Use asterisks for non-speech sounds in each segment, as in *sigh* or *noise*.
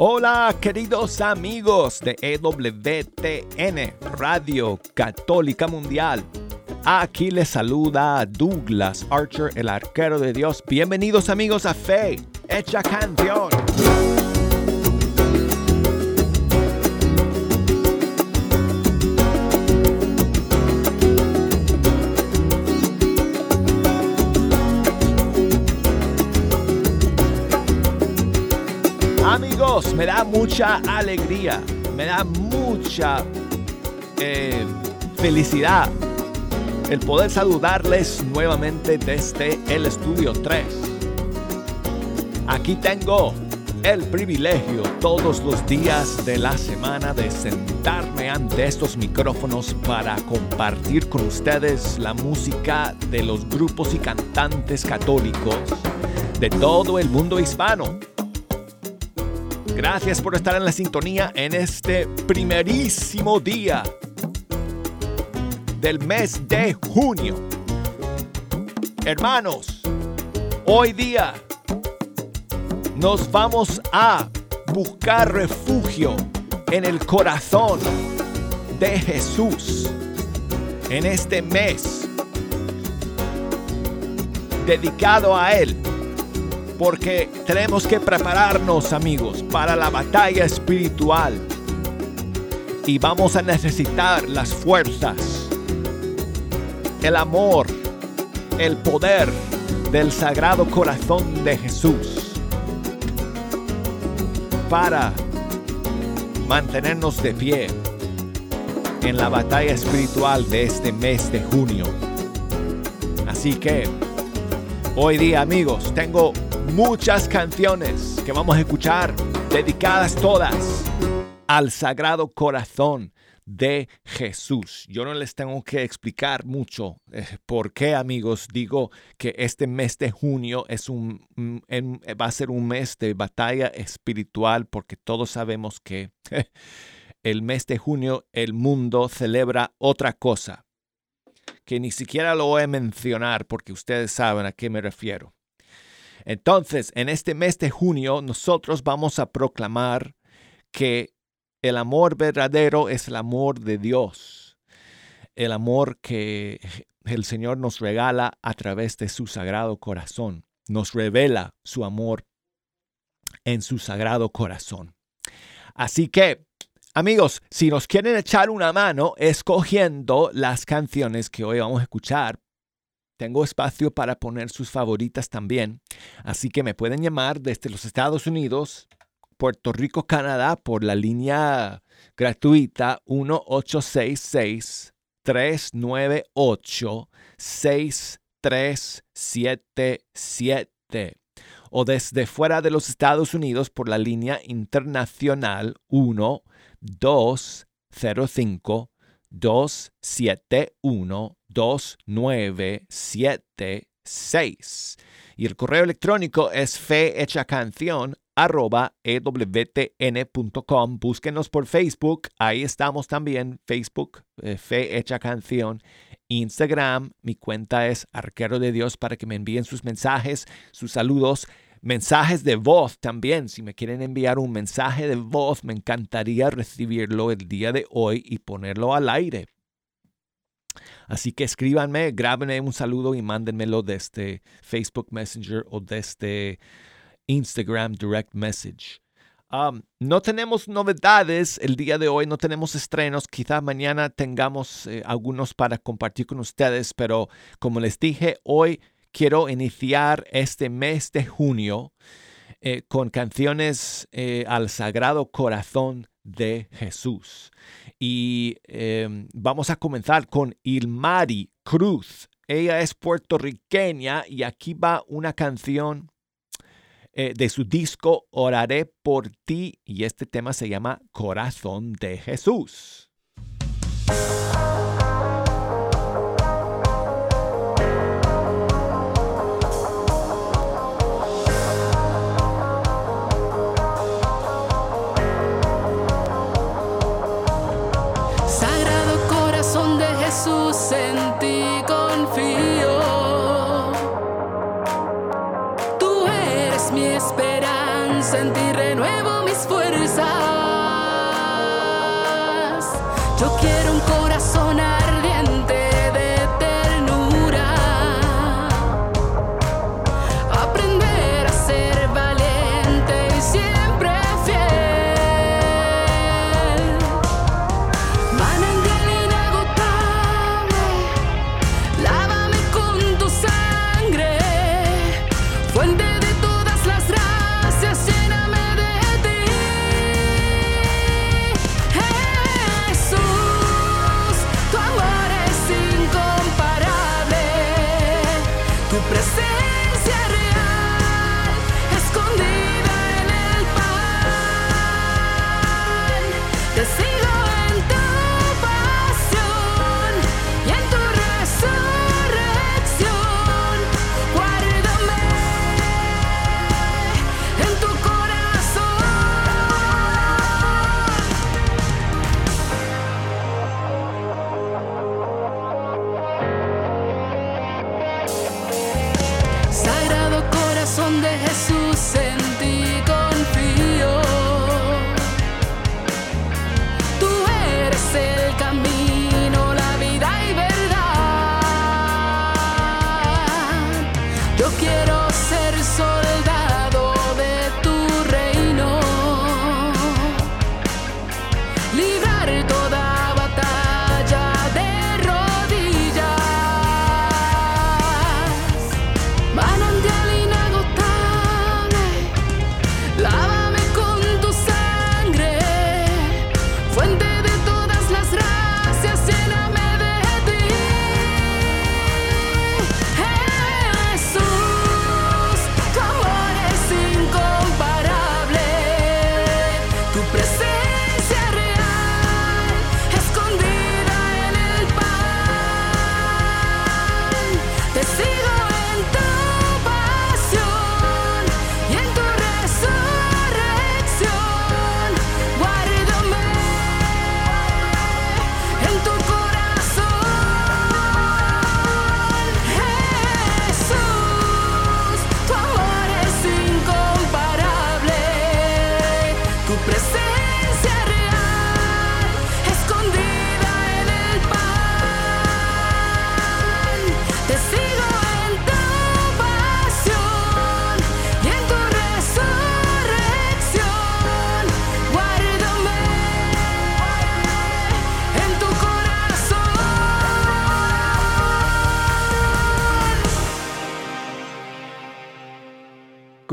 Hola queridos amigos de EWTN, Radio Católica Mundial. Aquí les saluda Douglas Archer, el arquero de Dios. Bienvenidos amigos a Fe, Hecha Canción. Me da mucha alegría, me da mucha eh, felicidad el poder saludarles nuevamente desde el estudio 3. Aquí tengo el privilegio todos los días de la semana de sentarme ante estos micrófonos para compartir con ustedes la música de los grupos y cantantes católicos de todo el mundo hispano. Gracias por estar en la sintonía en este primerísimo día del mes de junio. Hermanos, hoy día nos vamos a buscar refugio en el corazón de Jesús en este mes dedicado a Él. Porque tenemos que prepararnos amigos para la batalla espiritual. Y vamos a necesitar las fuerzas el amor, el poder del Sagrado Corazón de Jesús para mantenernos de pie en la batalla espiritual de este mes de junio. Así que hoy día amigos tengo muchas canciones que vamos a escuchar dedicadas todas al Sagrado Corazón de Jesús. Yo no les tengo que explicar mucho eh, por qué, amigos, digo que este mes de junio es un, va a ser un mes de batalla espiritual porque todos sabemos que *laughs* el mes de junio el mundo celebra otra cosa que ni siquiera lo voy a mencionar porque ustedes saben a qué me refiero. Entonces, en este mes de junio nosotros vamos a proclamar que el amor verdadero es el amor de Dios, el amor que el Señor nos regala a través de su sagrado corazón, nos revela su amor en su sagrado corazón. Así que, amigos, si nos quieren echar una mano escogiendo las canciones que hoy vamos a escuchar, tengo espacio para poner sus favoritas también. Así que me pueden llamar desde los Estados Unidos Puerto Rico, Canadá, por la línea gratuita 1866-398-6377 o desde fuera de los Estados Unidos por la línea internacional 1 205 271 2976 y el correo electrónico es fehechacanción arroba ewtn.com. Búsquenos por Facebook, ahí estamos también, Facebook, eh, Fe Hecha Canción. Instagram, mi cuenta es Arquero de Dios para que me envíen sus mensajes, sus saludos, mensajes de voz también. Si me quieren enviar un mensaje de voz, me encantaría recibirlo el día de hoy y ponerlo al aire. Así que escríbanme, grábenme un saludo y mándenmelo desde Facebook Messenger o desde Instagram Direct Message. No tenemos novedades el día de hoy, no tenemos estrenos. Quizá mañana tengamos eh, algunos para compartir con ustedes, pero como les dije, hoy quiero iniciar este mes de junio eh, con canciones eh, al Sagrado Corazón de Jesús. Y em, vamos a comenzar con Ilmari Cruz. Ella es puertorriqueña y aquí va una canción eh, de su disco Oraré por ti y este tema se llama Corazón de Jesús. Yo quiero un corazón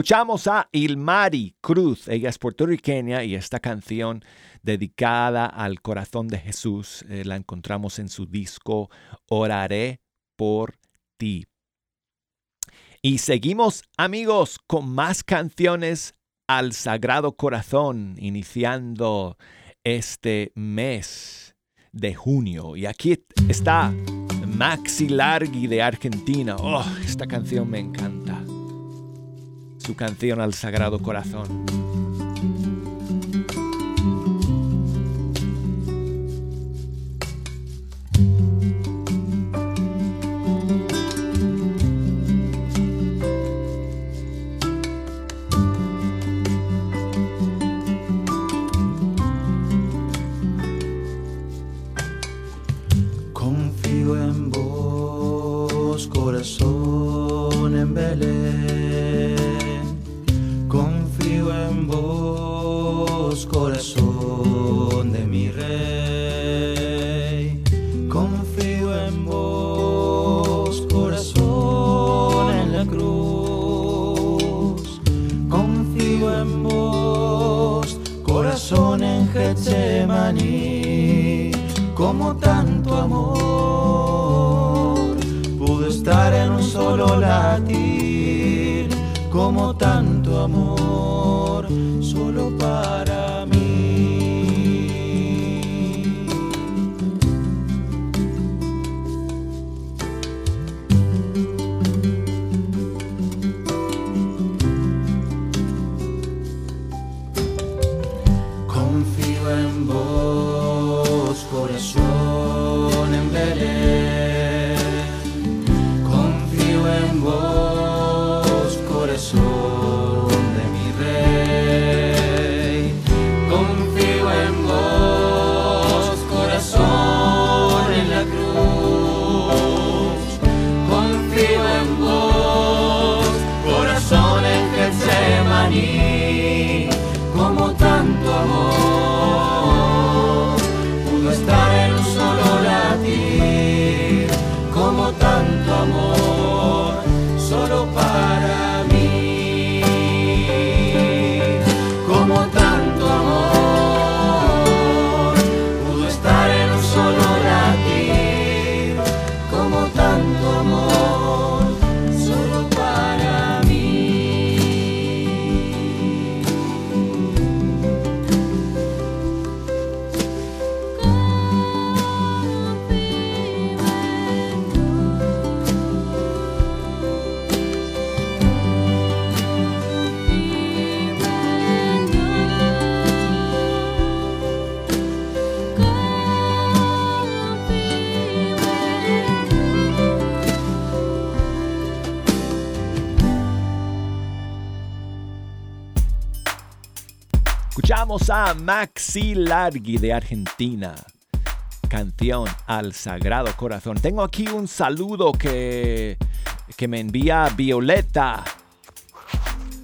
Escuchamos a Ilmari Cruz, ella es puertorriqueña y esta canción dedicada al corazón de Jesús eh, la encontramos en su disco Oraré por ti. Y seguimos amigos con más canciones al Sagrado Corazón, iniciando este mes de junio. Y aquí está Maxi Largi de Argentina. Oh, esta canción me encanta su canción al Sagrado Corazón. Escuchamos a Maxi Largi de Argentina. Canción al Sagrado Corazón. Tengo aquí un saludo que, que me envía Violeta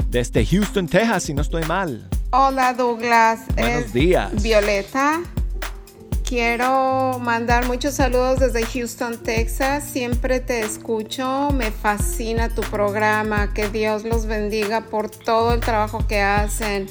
desde Houston, Texas, si no estoy mal. Hola Douglas. Buenos días. Violeta. Quiero mandar muchos saludos desde Houston, Texas. Siempre te escucho. Me fascina tu programa. Que Dios los bendiga por todo el trabajo que hacen.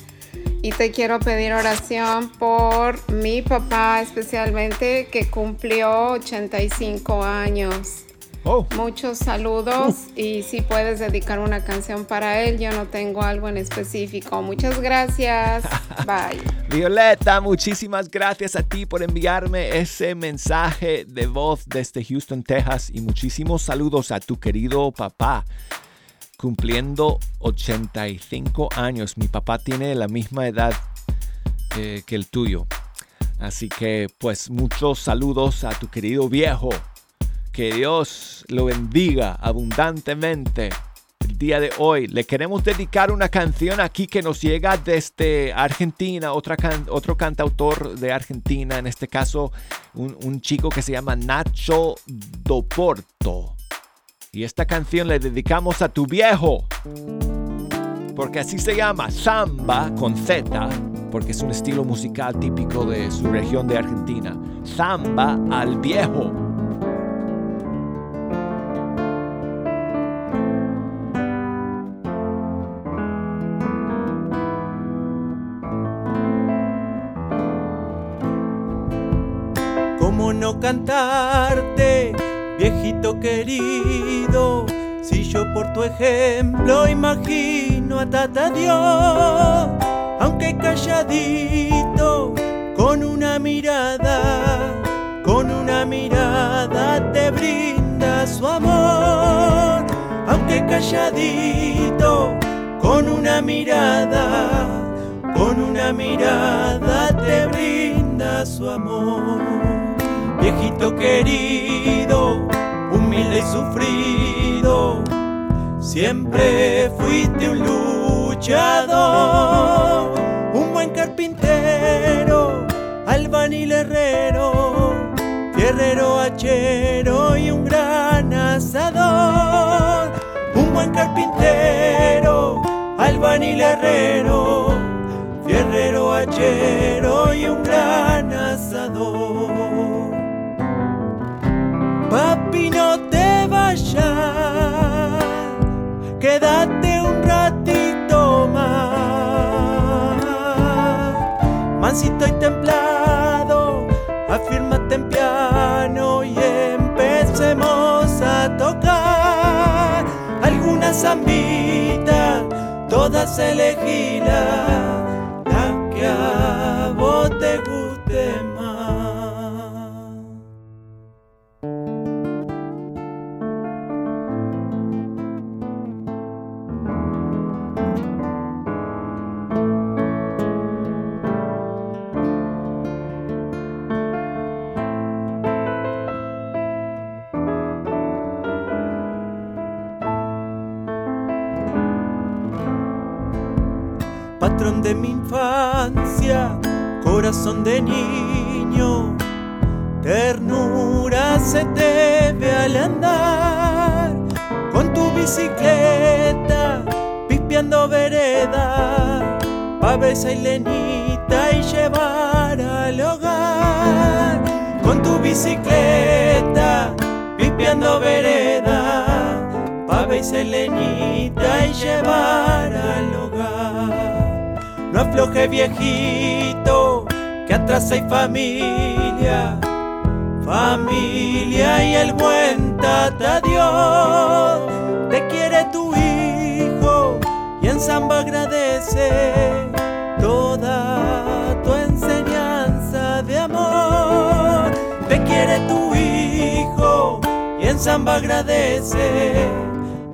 Y te quiero pedir oración por mi papá especialmente que cumplió 85 años. Oh, Muchos saludos y si puedes dedicar una canción para él, yo no tengo algo en específico. Muchas gracias. *laughs* Bye. Violeta, muchísimas gracias a ti por enviarme ese mensaje de voz desde Houston, Texas y muchísimos saludos a tu querido papá cumpliendo 85 años. Mi papá tiene la misma edad eh, que el tuyo. Así que pues muchos saludos a tu querido viejo. Que Dios lo bendiga abundantemente. El día de hoy le queremos dedicar una canción aquí que nos llega desde Argentina, otro cantautor de Argentina, en este caso un, un chico que se llama Nacho Doporto. Y esta canción le dedicamos a tu viejo. Porque así se llama, samba con Z, porque es un estilo musical típico de su región de Argentina. Samba al viejo. ¿Cómo no cantarte, viejito querido? Si yo por tu ejemplo imagino a Tata Dios, aunque calladito, con una mirada, con una mirada te brinda su amor, aunque calladito, con una mirada, con una mirada te brinda su amor. Viejito querido, humilde y sufrido, siempre fuiste un luchador, un buen carpintero, albanil herrero, fierrero hachero y un gran asador, un buen carpintero, albanil herrero, fierrero hachero y un gran asador. Quédate un ratito más. Mansito y templado, afírmate en piano y empecemos a tocar alguna zambita, todas elegidas, la que a de mi infancia, corazón de niño, ternura se te ve al andar, con tu bicicleta, pispeando vereda, pavesa y lenita y llevar al hogar, con tu bicicleta, pispeando vereda, pavesa y lenita y llevar al hogar. No afloje viejito, que atrás hay familia, familia y el buen tata Dios. Te quiere tu hijo y en samba agradece toda tu enseñanza de amor. Te quiere tu hijo y en samba agradece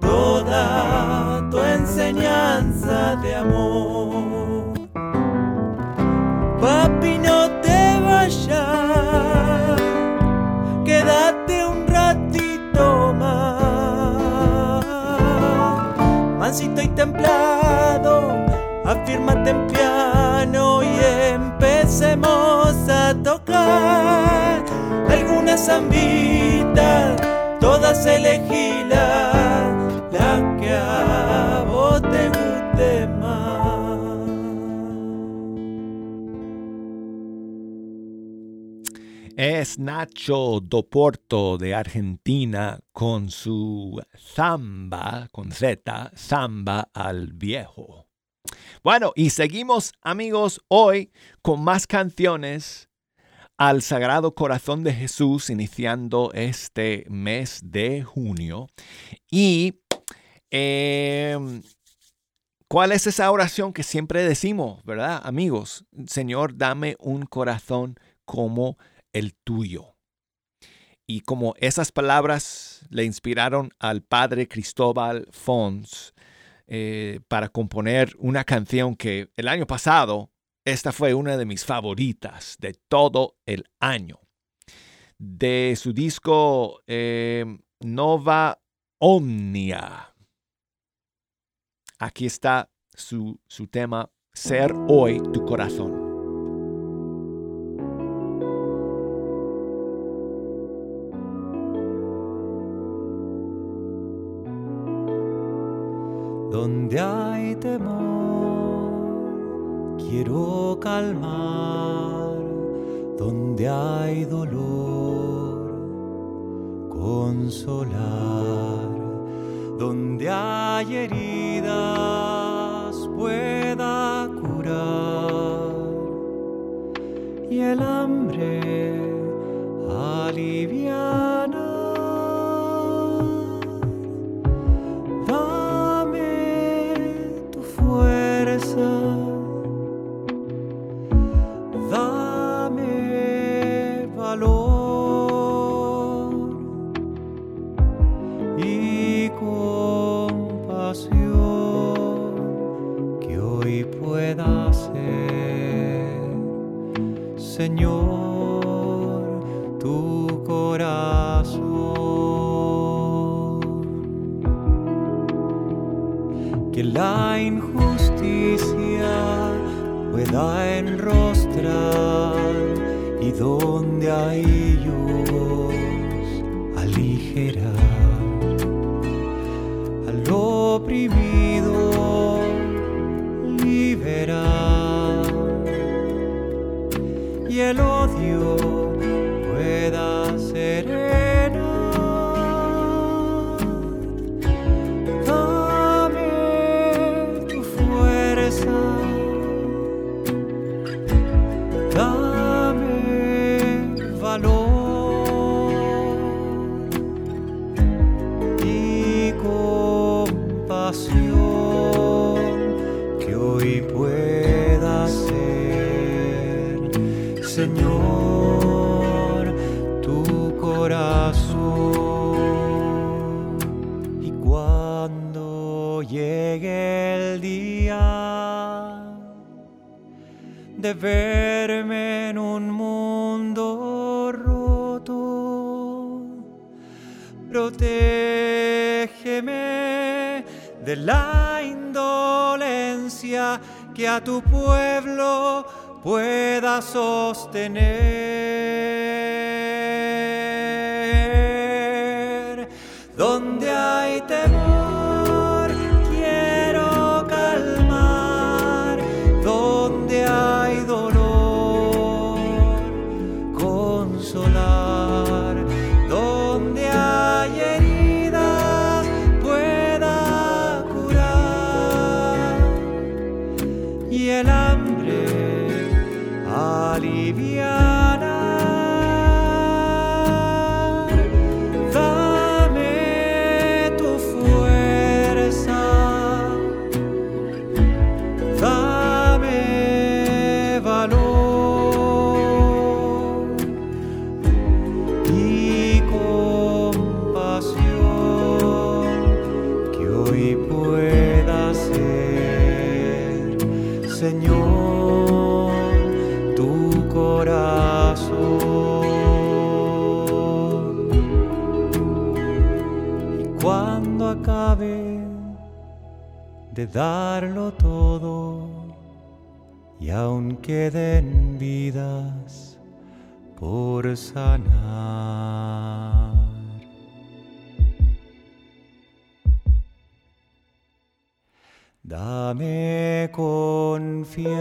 toda tu enseñanza de amor. Papi, no te vayas, quédate un ratito más. Mansito y templado, afírmate en piano y empecemos a tocar alguna zambita, todas elegidas, la que a vos te guste Es Nacho Doporto de Argentina con su Zamba, con Z, Zamba al Viejo. Bueno, y seguimos amigos hoy con más canciones al Sagrado Corazón de Jesús iniciando este mes de junio. Y em, ¿cuál es esa oración que siempre decimos, verdad, amigos? Señor, dame un corazón como el tuyo. Y como esas palabras le inspiraron al padre Cristóbal Fons eh, para componer una canción que el año pasado, esta fue una de mis favoritas de todo el año. De su disco eh, Nova Omnia. Aquí está su, su tema Ser hoy tu corazón. Temor, quiero calmar. Donde hay dolor, consolar. Donde hay heridas, pueda curar. Y el hambre la injusticia pueda enrostrar y donde hay luz aligerar sostener. Donde hay temor, quiero calmar. Donde hay dolor, consolar. Donde hay heridas, pueda curar. Y el hambre aliviar. Darlo todo, y aún queden vidas por sanar. Dame confiar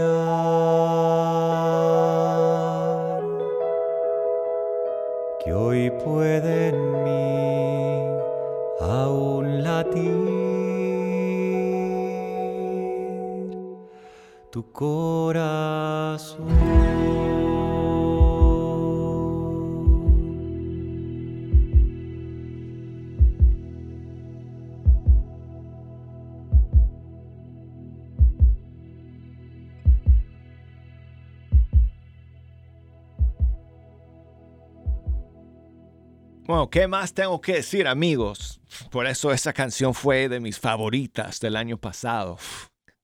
¿qué más tengo que decir, amigos? Por eso esa canción fue de mis favoritas del año pasado.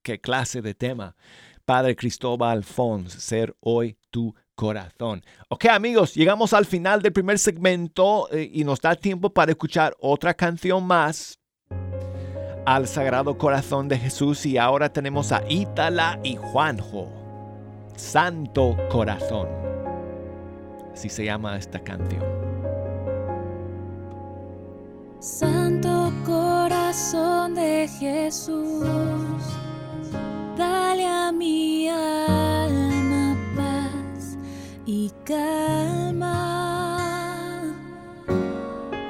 qué clase de tema. Padre Cristóbal Alfons, ser hoy tu corazón. Ok, amigos, llegamos al final del primer segmento eh, y nos da tiempo para escuchar otra canción más al Sagrado Corazón de Jesús y ahora tenemos a Ítala y Juanjo. Santo Corazón. Así se llama esta canción. Santo corazón de Jesús, dale a mi alma paz y calma.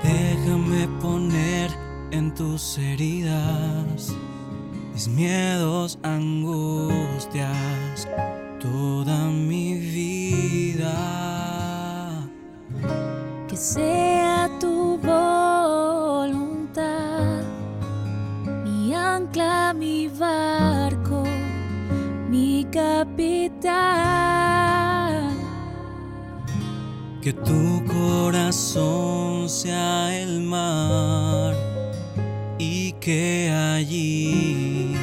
Déjame poner en tus heridas mis miedos, angustias, toda mi vida. Que sea mi barco, mi capitán. Que tu corazón sea el mar y que allí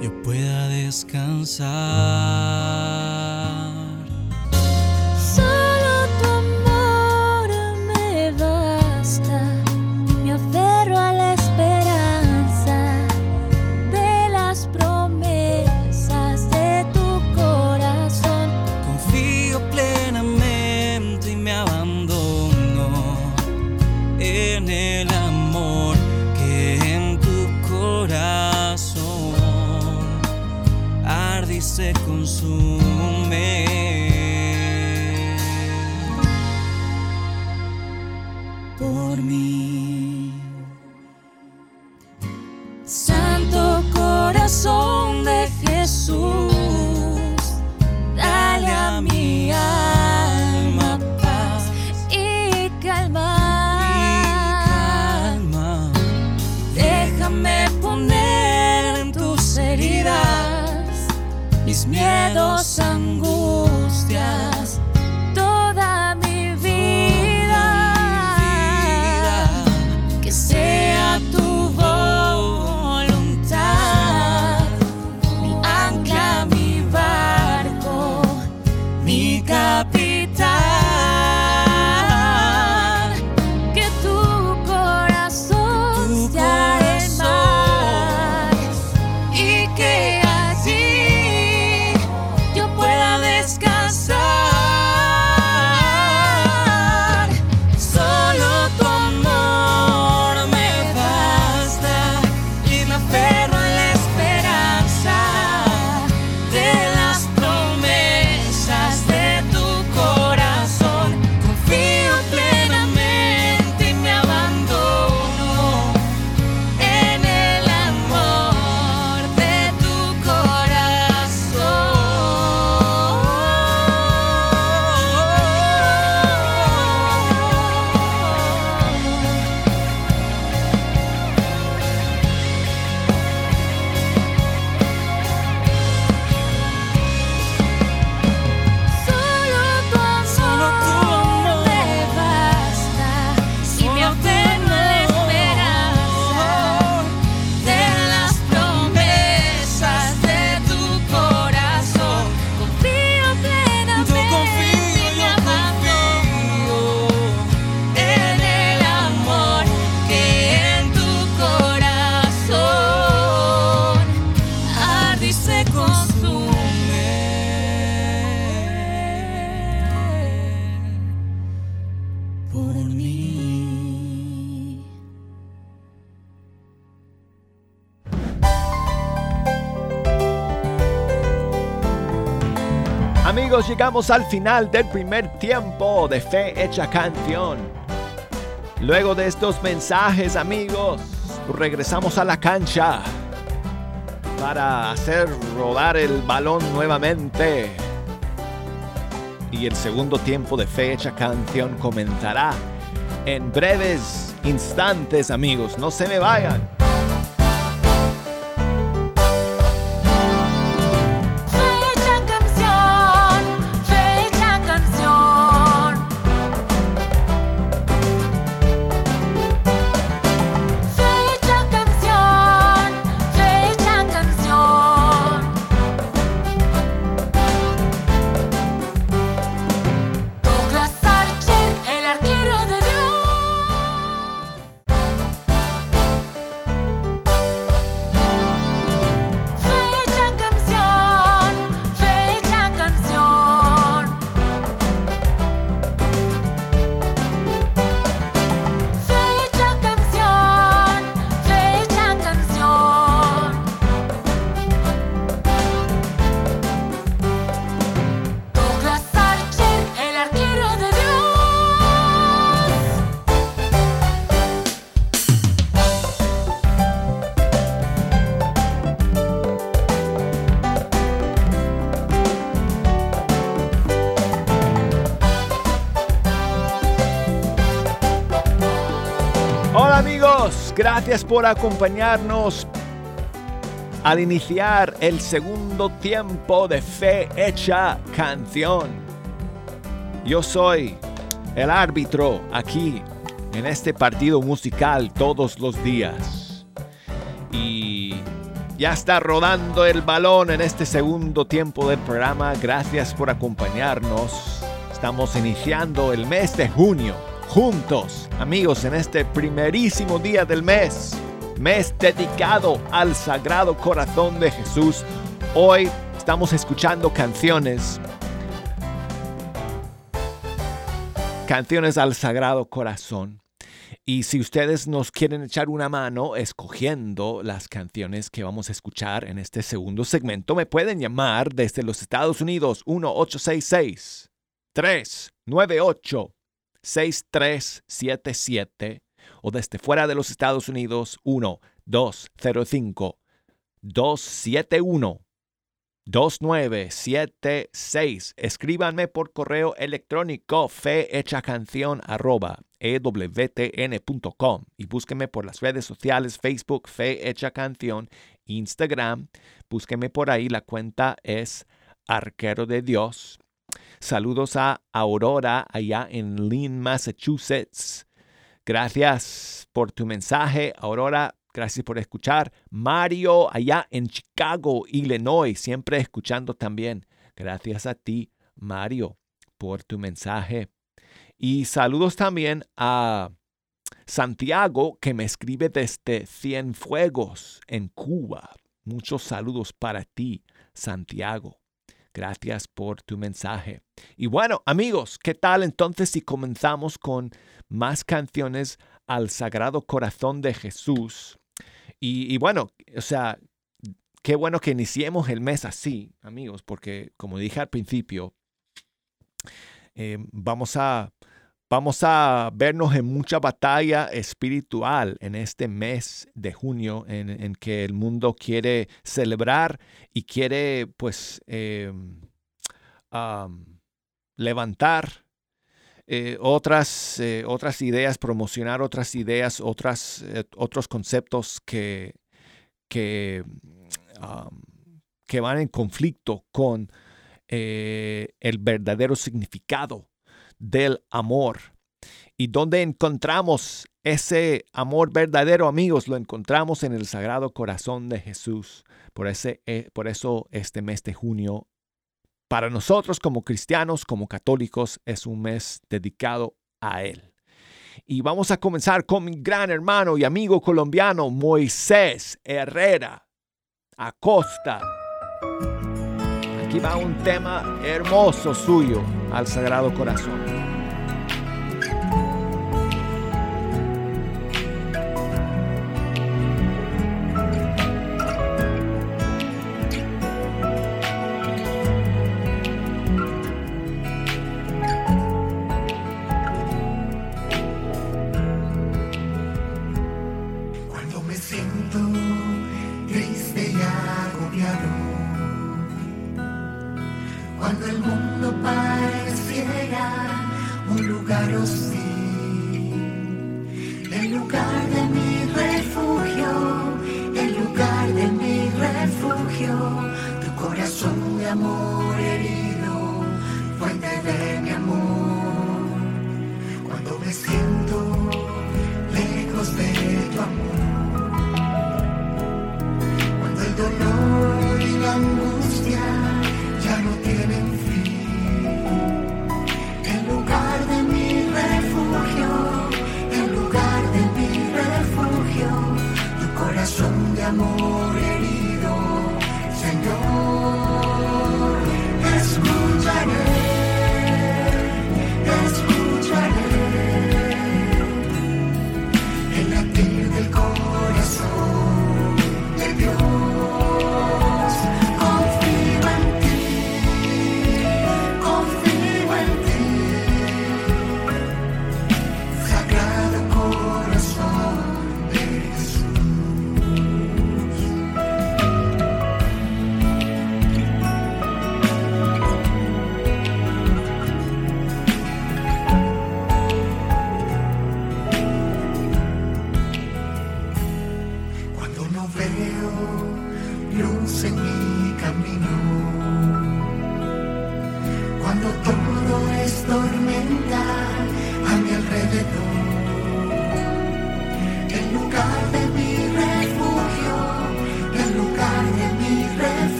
yo pueda descansar. Se consume. Llegamos al final del primer tiempo de Fe Hecha Canción. Luego de estos mensajes, amigos, regresamos a la cancha para hacer rodar el balón nuevamente. Y el segundo tiempo de Fe Hecha Canción comenzará en breves instantes, amigos. No se me vayan. Gracias por acompañarnos al iniciar el segundo tiempo de Fe Hecha Canción. Yo soy el árbitro aquí en este partido musical todos los días. Y ya está rodando el balón en este segundo tiempo del programa. Gracias por acompañarnos. Estamos iniciando el mes de junio juntos, amigos, en este primerísimo día del mes. Mes dedicado al Sagrado Corazón de Jesús. Hoy estamos escuchando canciones. Canciones al Sagrado Corazón. Y si ustedes nos quieren echar una mano escogiendo las canciones que vamos a escuchar en este segundo segmento, me pueden llamar desde los Estados Unidos 1866 398 6377 o desde fuera de los Estados Unidos 1 205 271 2976. Escríbanme por correo electrónico fehechacanción arroba ewtn.com y búsquenme por las redes sociales Facebook Fe Canción, Instagram. Búsquenme por ahí, la cuenta es Arquero de Dios. Saludos a Aurora allá en Lynn, Massachusetts. Gracias por tu mensaje, Aurora. Gracias por escuchar. Mario allá en Chicago, Illinois, siempre escuchando también. Gracias a ti, Mario, por tu mensaje. Y saludos también a Santiago, que me escribe desde Cienfuegos, en Cuba. Muchos saludos para ti, Santiago. Gracias por tu mensaje. Y bueno, amigos, ¿qué tal entonces si comenzamos con más canciones al Sagrado Corazón de Jesús? Y, y, bueno, o sea, qué bueno que iniciemos el mes así, amigos, porque como dije al principio, eh, vamos a vamos a vernos en mucha batalla espiritual en este mes de junio en, en que el mundo quiere celebrar y quiere pues um, levantar eh, otras, eh, otras ideas, promocionar otras ideas, otras, eh, otros conceptos que, que, que van en conflicto con el verdadero significado del amor. Y donde encontramos ese amor verdadero, amigos, lo encontramos en el Sagrado Corazón de Jesús. Por, ese, eh, por eso este mes de junio, para nosotros como cristianos, como católicos, es un mes dedicado a Él. Y vamos a comenzar con mi gran hermano y amigo colombiano, Moisés Herrera Acosta. Aquí va un tema hermoso suyo al Sagrado Corazón.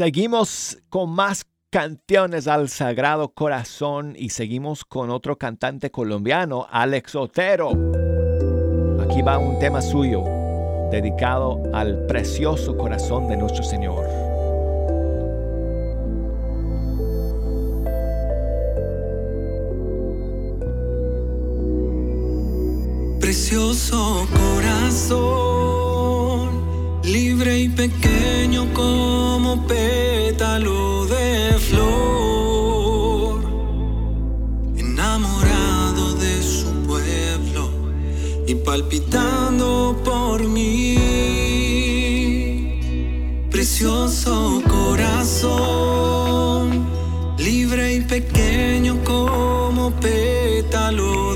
Seguimos con más canciones al Sagrado Corazón y seguimos con otro cantante colombiano, Alex Otero. Aquí va un tema suyo dedicado al precioso corazón de nuestro Señor. Precioso corazón libre y pequeño como pétalo de flor, enamorado de su pueblo y palpitando por mí, precioso corazón, libre y pequeño como pétalo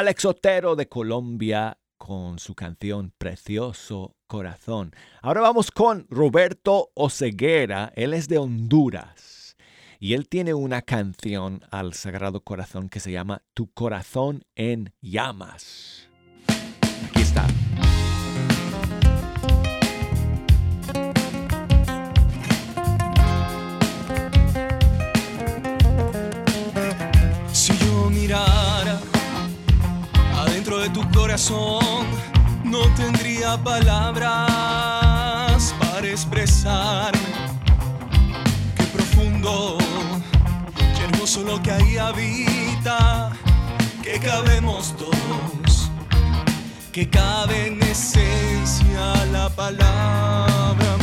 Alex Otero de Colombia con su canción Precioso Corazón. Ahora vamos con Roberto Oceguera, él es de Honduras y él tiene una canción al Sagrado Corazón que se llama Tu Corazón en Llamas. Aquí está. corazón no tendría palabras para expresar qué profundo, qué hermoso lo que ahí habita, que cabemos dos, que cabe en esencia la palabra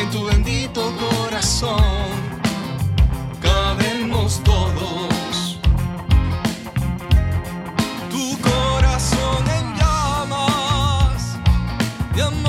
en tu bendito corazón. Cabemos todos. Tu corazón en llamas. De amor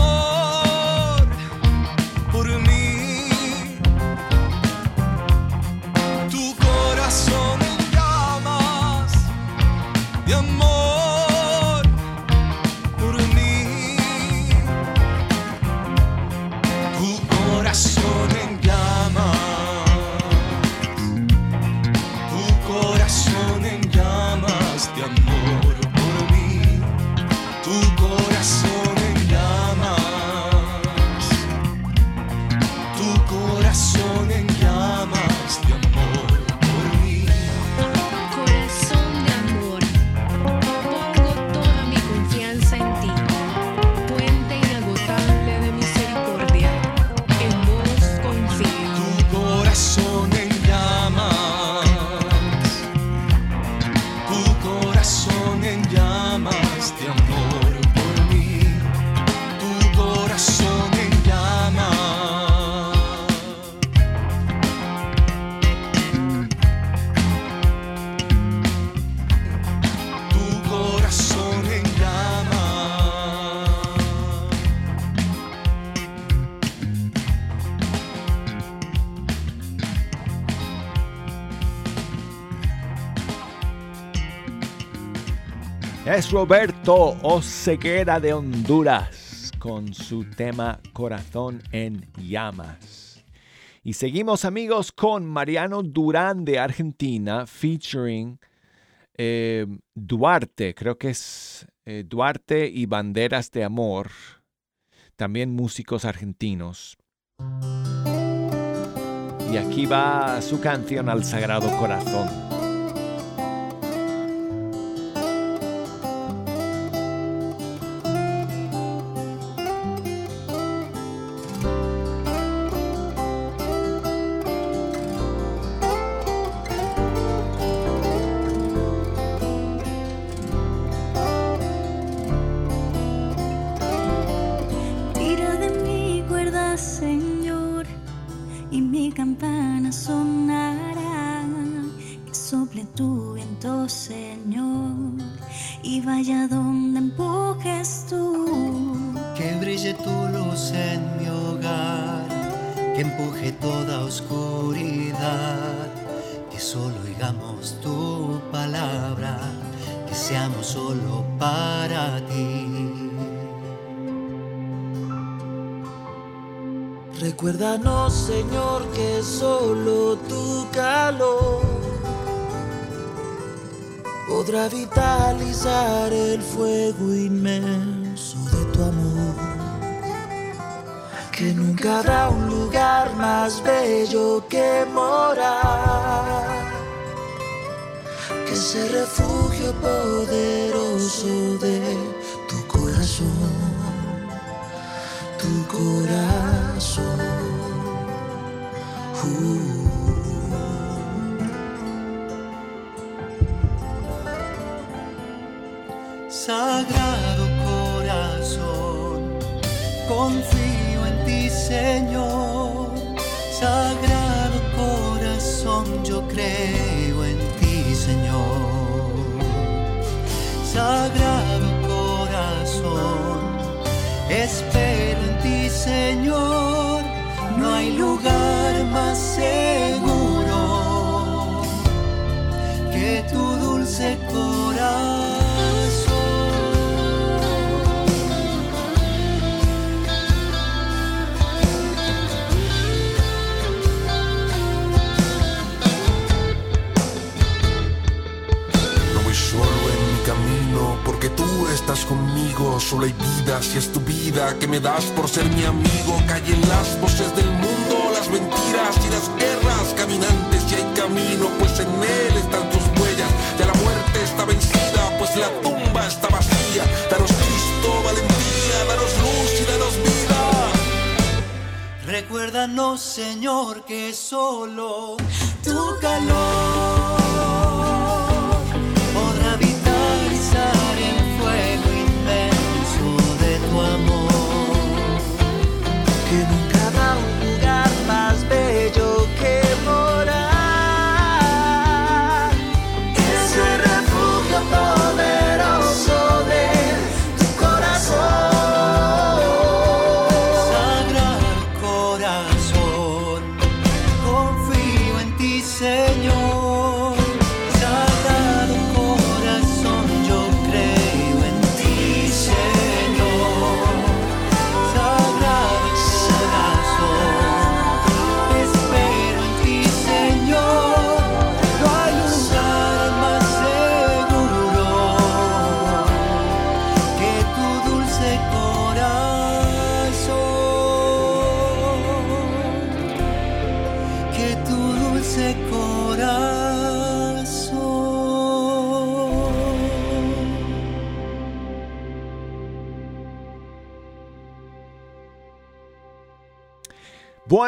es Roberto Oseguera de Honduras con su tema Corazón en Llamas. Y seguimos amigos con Mariano Durán de Argentina featuring eh, Duarte, creo que es eh, Duarte y Banderas de Amor, también músicos argentinos. Y aquí va su canción al Sagrado Corazón. Das por ser mi amigo.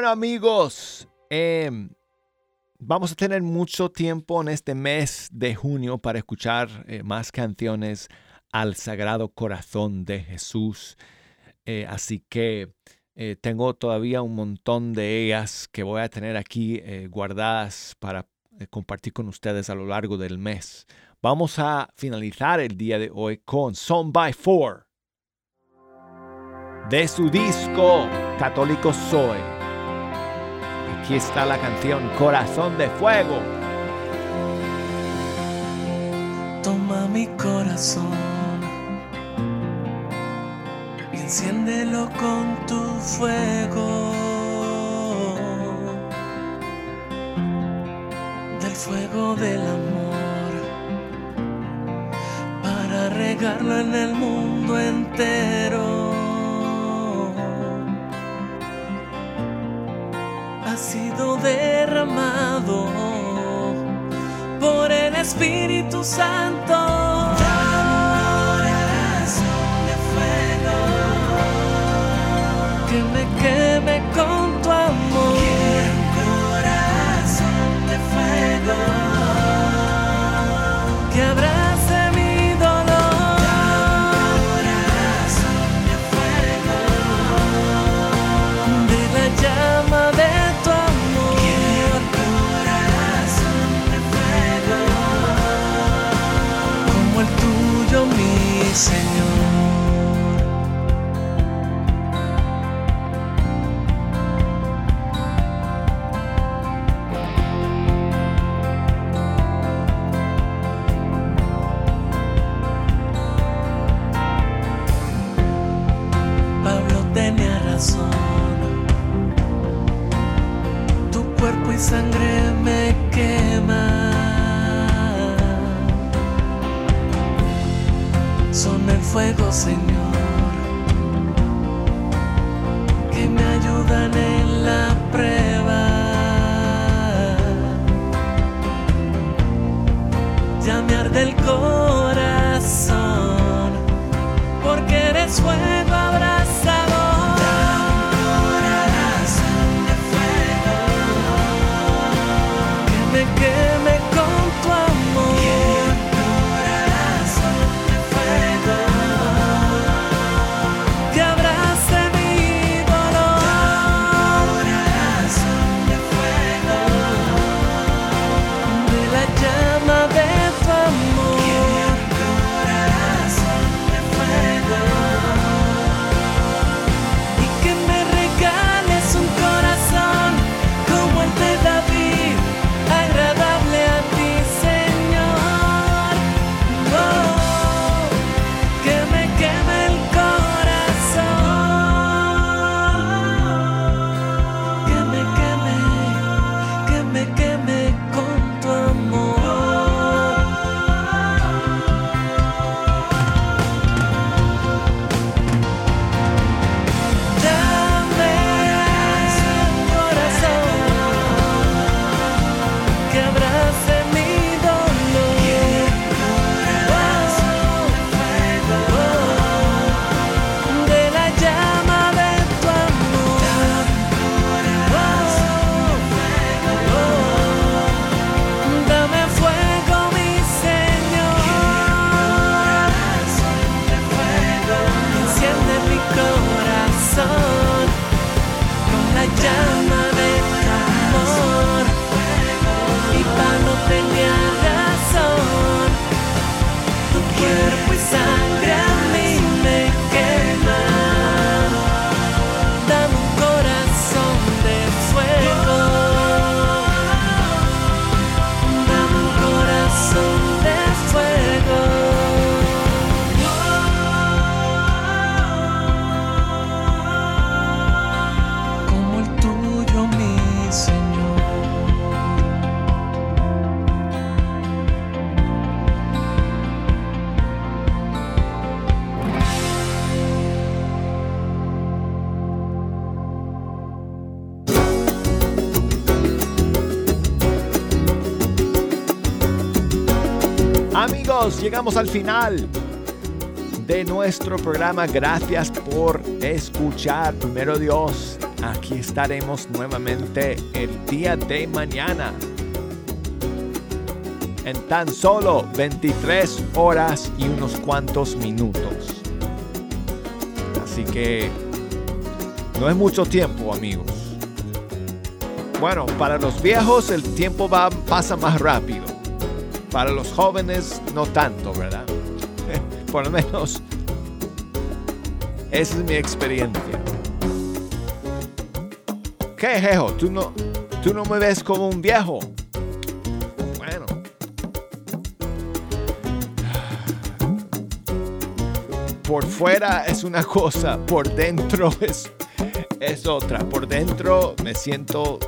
Bueno amigos, em, vamos a tener mucho tiempo en este mes de junio para escuchar eh, más canciones al Sagrado Corazón de Jesús. Eh, así que eh, tengo todavía un montón de ellas que voy a tener aquí guardadas para compartir con ustedes a lo largo del mes. Vamos a finalizar el día de hoy con Song by Four de su disco Católico Soy. Aquí está la canción Corazón de Fuego. Toma mi corazón y enciéndelo con tu fuego. Del fuego del amor para regarlo en el mundo entero. Derramado por el Espíritu Santo. Sangre me queman. Son el fuego, Señor, que me ayudan en la prueba. Ya me arde el corazón porque eres fuego llegamos al final de nuestro programa. Gracias por escuchar. Primero Dios, aquí estaremos nuevamente el día de mañana. En tan solo 23 horas y unos cuantos minutos. Así que no es mucho tiempo, amigos. Bueno, para los viejos el tiempo va, pasa más rápido. Para los jóvenes no tanto, ¿verdad? *laughs* Por lo menos esa es mi experiencia. ¿Qué, Jejo? ¿Tú no, ¿Tú no me ves como un viejo? Bueno. Por fuera es una cosa, por dentro *laughs* es, es otra. Por dentro me siento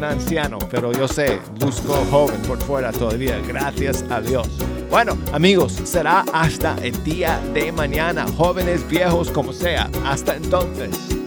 un anciano, pero yo sé, luzco joven por fuera todavía, gracias a Dios. Bueno, amigos, será hasta el día de mañana, jóvenes, viejos, como sea. Hasta entonces.